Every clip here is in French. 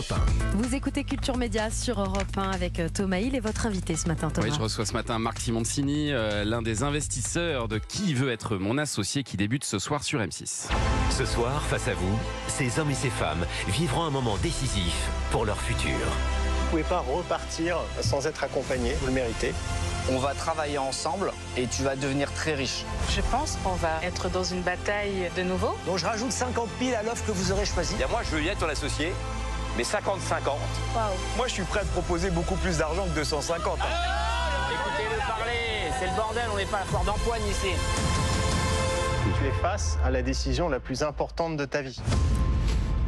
Europe 1. Vous écoutez Culture Média sur Europe 1 avec euh, Thomas Hill et votre invité ce matin, Thomas. Oui, je reçois ce matin Marc Simoncini, euh, l'un des investisseurs de Qui veut être mon associé qui débute ce soir sur M6. Ce soir, face à vous, ces hommes et ces femmes vivront un moment décisif pour leur futur. Vous pouvez pas repartir sans être accompagné, vous le méritez. On va travailler ensemble et tu vas devenir très riche. Je pense qu'on va être dans une bataille de nouveau. Donc je rajoute 50 piles à l'offre que vous aurez choisie. Et moi, je veux y être ton associé, mais 50-50. Moi, je suis prêt à te proposer beaucoup plus d'argent que 250. hein. Écoutez-le parler, c'est le bordel, on n'est pas à fort d'empoigne ici. Tu es face à la décision la plus importante de ta vie.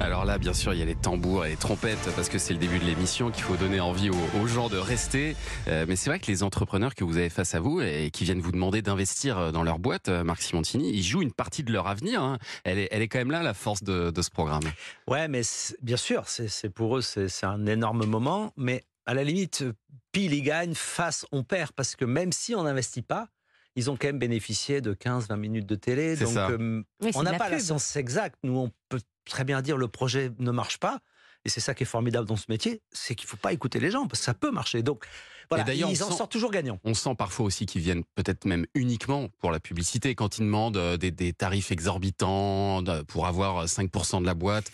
Alors là, bien sûr, il y a les tambours et les trompettes parce que c'est le début de l'émission qu'il faut donner envie aux, gens de rester. Euh, mais c'est vrai que les entrepreneurs que vous avez face à vous et qui viennent vous demander d'investir dans leur boîte, euh, Marc Simoncini, ils jouent une partie de leur avenir. hein. Elle, est, elle est quand même là, la force de, de ce programme. Ouais, mais bien sûr, c'est pour eux, c'est un énorme moment. Mais à la limite, pile ils gagnent, face on perd. Parce que même si on n'investit pas, ils ont quand même bénéficié de 15-20 minutes de télé. Donc, ça. euh, Oui, on n'a la pas la pub. science exacte. Nous, on peut très bien dire le projet ne marche pas. Et c'est ça qui est formidable dans ce métier, c'est qu'il ne faut pas écouter les gens, parce que ça peut marcher. Donc, voilà, Et d'ailleurs, ils en sent- sortent toujours gagnants. On sent parfois aussi qu'ils viennent peut-être même uniquement pour la publicité quand ils demandent euh, des, des tarifs exorbitants pour avoir 5% de la boîte.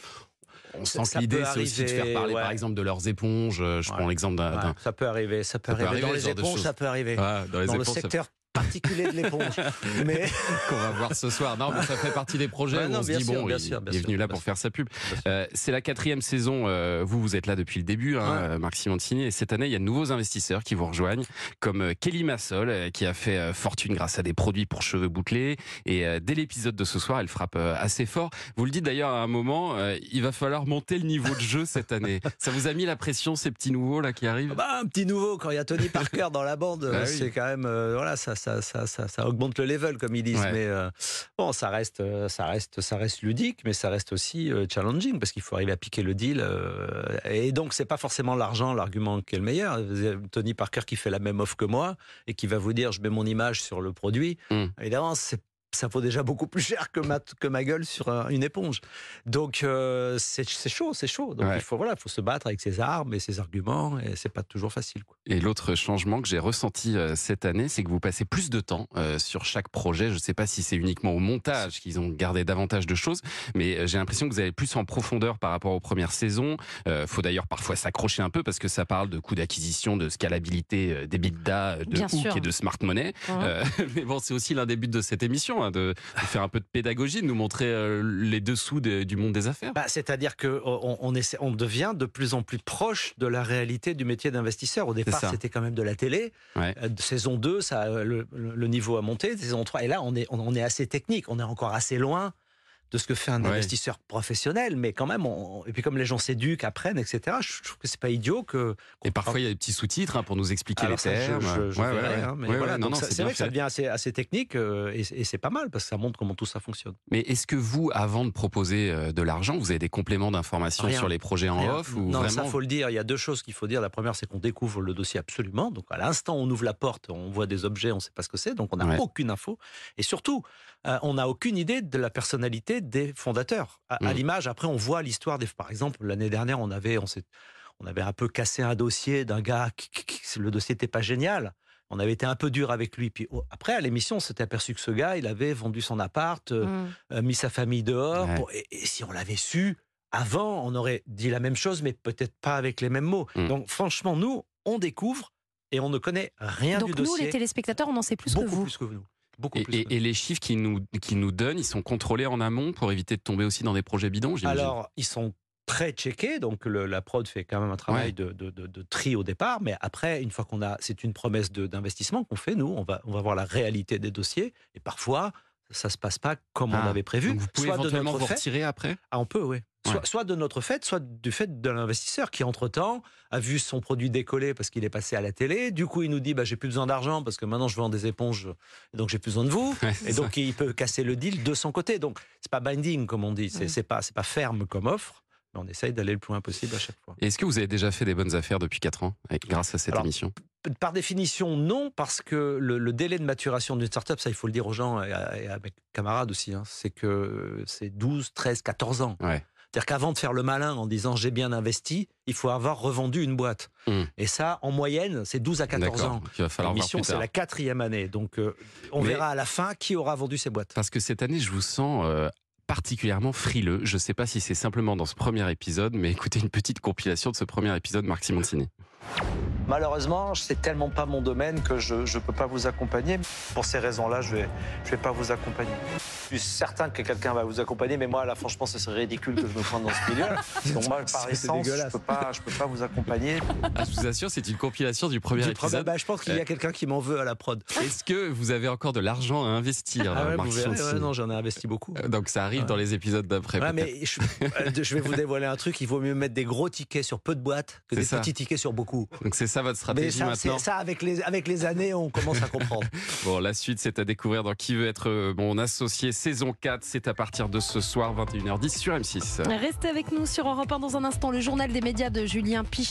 On sent ça que l'idée, c'est aussi de faire parler, par exemple, de leurs éponges. Euh, Je Ouais. prends l'exemple d'un. Ouais, ça peut arriver, ça peut Ça arriver. Dans les éponges, ça peut arriver. Dans le éponges, secteur particulier de l'éponge. mais qu'on va voir ce soir. Non, mais ça fait partie des projets où non, on se dit sûr, bon, bien il, sûr, bien il est venu là pour faire sa pub. Euh, c'est la quatrième saison. euh, vous, vous êtes là depuis le début, hein, Ouais. euh, Marc Simoncini. Et cette année, il y a de nouveaux investisseurs qui vous rejoignent, comme Kelly Massol, qui a fait fortune grâce à des produits pour cheveux bouclés. Et euh, dès l'épisode de ce soir, elle frappe assez fort. Vous le dites d'ailleurs à un moment, il va falloir monter le niveau de jeu cette année. Ça vous a mis la pression, ces petits nouveaux là qui arrivent? Bah, un petit nouveau, quand il y a Tony Parker dans la bande, Bah oui. c'est quand même, voilà, ça, ça, ça, ça, ça augmente le level, comme ils disent. Ouais. Mais euh, bon, ça reste, euh, ça, reste, ça reste ludique, mais ça reste aussi euh, challenging, parce qu'il faut arriver à piquer le deal. euh, et donc, c'est pas forcément l'argent, l'argument qui est le meilleur. Tony Parker qui fait la même offre que moi, et qui va vous dire, je mets mon image sur le produit. Mm. Évidemment, c'est ça vaut déjà beaucoup plus cher que ma, que ma gueule sur un- une éponge. Donc euh, c'est chaud, c'est chaud. Donc Ouais. il faut voilà, il faut se battre avec ses armes et ses arguments et c'est pas toujours facile. Quoi. Et l'autre changement que j'ai ressenti euh, cette année, c'est que vous passez plus de temps euh, sur chaque projet. Je ne sais pas si c'est uniquement au montage qu'ils ont gardé davantage de choses, mais euh, j'ai l'impression que vous allez plus en profondeur par rapport aux premières saisons. Euh, faut d'ailleurs parfois s'accrocher un peu parce que ça parle de coûts d'acquisition, de scalabilité euh, euh, de Bien hook sûr. et de smart money. Euh, mais bon, c'est aussi l'un des buts de cette émission, hein, de, de faire un peu de pédagogie, de nous montrer euh, les dessous de- du monde des affaires. Bah, C'est-à-dire que on, on devient de plus en plus proche de la réalité du métier d'investisseur. Au départ, c'était quand même de la télé. Ouais. Euh, saison 2, ça, euh, le, le- le niveau a monté. Saison 3, et là, on est, on, on est assez technique. On est encore assez loin de ce que fait un Ouais. investisseur professionnel. Mais quand même, on- et puis comme les gens s'éduquent, apprennent, etc., je trouve que c'est pas idiot que. Et parfois, il y a des petits sous-titres hein, pour nous expliquer Alors les ça, termes. je- je Ouais, ouais, hein, voilà, c'est vrai que ça fait. devient assez, assez technique euh, et, et c'est pas mal parce que ça montre comment tout ça fonctionne. Mais est-ce que vous, avant de proposer euh, de l'argent, vous avez des compléments d'informations sur les projets en Rien. off ou non, vraiment ça faut le dire. Il y a deux choses qu'il faut dire. La première, c'est qu'on découvre le dossier absolument. Donc à l'instant, on ouvre la porte, on voit des objets, on ne sait pas ce que c'est, donc on n'a aucune info. Et surtout, euh, on n'a aucune idée de la personnalité des fondateurs. À, à Mm. l'image, après, on voit l'histoire des. Par exemple, l'année dernière, on avait, on s'est- on avait un peu cassé un dossier d'un gars qui, qui- qui- le dossier n'était pas génial. On avait été un peu dur avec lui. Puis oh, après, à l'émission, on s'était aperçu que ce gars, il avait vendu son appart, euh, Mm. euh, mis sa famille dehors. Ouais. pour- et, et si on l'avait su avant, on aurait dit la même chose, mais peut-être pas avec les mêmes mots. Mm. Donc franchement, nous, on découvre et on ne connaît rien Donc du nous, dossier. les téléspectateurs, on en sait plus beaucoup que vous. plus que nous. Beaucoup et, plus et- les chiffres qu'ils nous, nous donnent, ils sont contrôlés en amont pour éviter de tomber aussi dans des projets bidons, Alors, ils sont très checkés, donc le- la prod fait quand même un travail Ouais. de, de- de- de tri au départ, mais après, une fois qu'on a, c'est une promesse de- d'investissement qu'on fait, nous, on va, on va voir la réalité des dossiers, et parfois, ça se passe pas comme Ah, on avait prévu. Donc vous pouvez soit de éventuellement notre vous retirer après? Ah, on peut, oui. Soit, Ouais. soit de notre fait, soit du fait de l'investisseur qui, entre-temps, a vu son produit décoller parce qu'il est passé à la télé. Du coup, il nous dit bah, j'ai plus besoin d'argent parce que maintenant je vends des éponges, donc j'ai plus besoin de vous. Ouais, Et ça. donc, il peut casser le deal de son côté. Donc, c'est pas binding, comme on dit. C'est c'est pas, pas ferme comme offre. Mais on essaye d'aller le plus loin possible à chaque fois. Est-ce que vous avez déjà fait des bonnes affaires depuis 4 ans avec- grâce à cette Alors, émission? Par définition, non, parce que le, le délai de maturation d'une startup, ça il faut le dire aux gens et à, et à mes camarades aussi, hein, c'est que c'est 12, 13, 14 ans. Ouais. C'est-à-dire qu'avant de faire le malin en disant j'ai bien investi, il faut avoir revendu une boîte. Hmm. Et ça, en moyenne, c'est 12 à 14 D'accord. ans. Mission, c'est la quatrième année. Donc, euh, on Mais- verra à la fin qui aura vendu ses boîtes. Parce que cette année, je vous sens euh, particulièrement frileux. Je ne sais pas si c'est simplement dans ce premier épisode, mais écoutez une petite compilation de ce premier épisode, Marc Simoncini. Malheureusement, c'est tellement pas mon domaine que je ne peux pas vous accompagner. Pour ces raisons-là, je vais, je vais pas vous accompagner. Je suis certain que quelqu'un va vous accompagner, mais moi, là, franchement, ce serait ridicule que je me pointe dans ce milieu. Donc moi, par essence, je dégueulasse. peux pas, je peux pas vous accompagner. Ah, je vous assure, c'est une compilation du premier Du premier- épisode. bah, je pense qu'il y a quelqu'un qui m'en veut à la prod. Est-ce que vous avez encore de l'argent à investir, Ah ouais, Marc vous verrez, Simoncini ouais, non, j'en ai investi beaucoup. Euh, Donc ça arrive Ouais. dans les épisodes d'après. Mais je, euh, je vais vous dévoiler un truc. Il vaut mieux mettre des gros tickets sur peu de boîtes que des ça. petits tickets sur beaucoup. Donc c'est ça votre Mais stratégie ça, c'est- maintenant. ça avec, les, avec les années, on commence à comprendre. Bon, la suite, c'est à découvrir dans Qui veut être euh, mon associé saison 4. C'est à partir de ce soir, 21h10 sur M6. Restez avec nous sur Europe 1 dans un instant. Le journal des médias de Julien Piche.